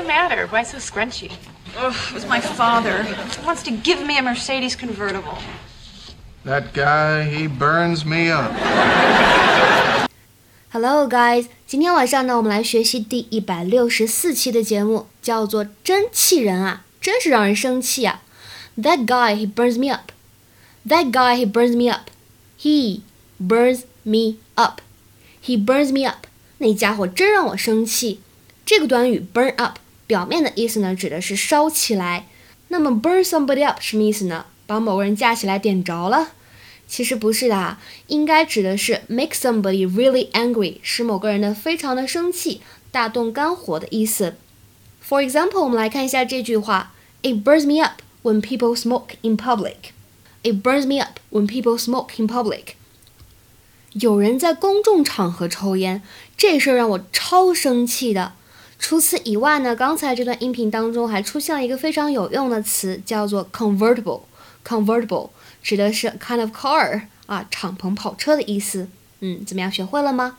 the matter? Why so scrunchy? Ugh, it was my father. He wants to give me a Mercedes convertible. That guy, he burns me up. Hello, guys！今天晚上呢，我们来学习第一百六十四期的节目，叫做“真气人啊，真是让人生气啊”。That guy, he burns me up. That guy, he burns me up. He burns me up. He burns me up. 那家伙真让我生气。这个短语 burn up 表面的意思呢，指的是烧起来。那么 burn somebody up 什么意思呢？把某个人架起来点着了。其实不是的，应该指的是 make somebody really angry，使某个人呢非常的生气，大动肝火的意思。For example，我们来看一下这句话：It burns me up when people smoke in public. It burns me up when people smoke in public. 有人在公众场合抽烟，这事儿让我超生气的。除此以外呢，刚才这段音频当中还出现了一个非常有用的词，叫做 convertible。convertible 指的是 kind of car 啊，敞篷跑车的意思。嗯，怎么样，学会了吗？